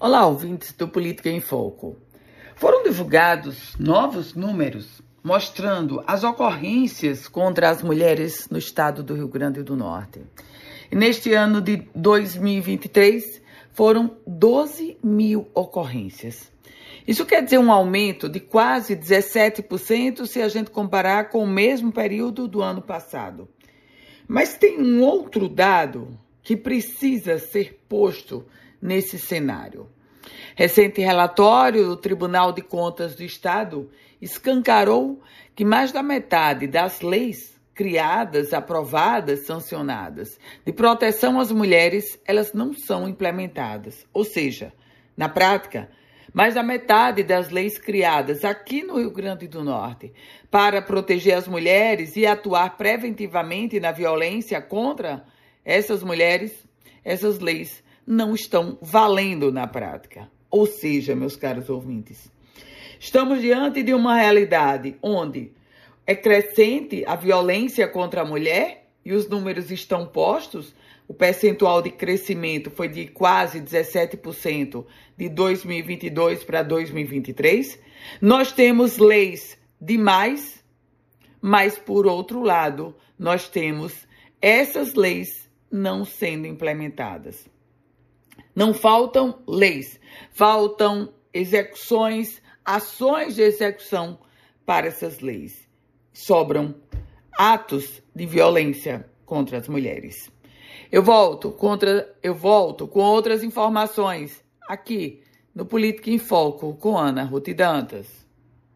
Olá, ouvintes do Política em Foco. Foram divulgados novos números mostrando as ocorrências contra as mulheres no estado do Rio Grande do Norte. E neste ano de 2023, foram 12 mil ocorrências. Isso quer dizer um aumento de quase 17% se a gente comparar com o mesmo período do ano passado. Mas tem um outro dado que precisa ser posto nesse cenário. Recente relatório do Tribunal de Contas do Estado escancarou que mais da metade das leis criadas, aprovadas, sancionadas de proteção às mulheres, elas não são implementadas. Ou seja, na prática, mais da metade das leis criadas aqui no Rio Grande do Norte para proteger as mulheres e atuar preventivamente na violência contra essas mulheres, essas leis não estão valendo na prática. Ou seja, meus caros ouvintes, estamos diante de uma realidade onde é crescente a violência contra a mulher e os números estão postos. O percentual de crescimento foi de quase 17% de 2022 para 2023. Nós temos leis demais, mas por outro lado, nós temos essas leis não sendo implementadas. Não faltam leis, faltam execuções, ações de execução para essas leis. Sobram atos de violência contra as mulheres. Eu volto contra, eu volto com outras informações aqui no Política em Foco com Ana Ruth Dantas.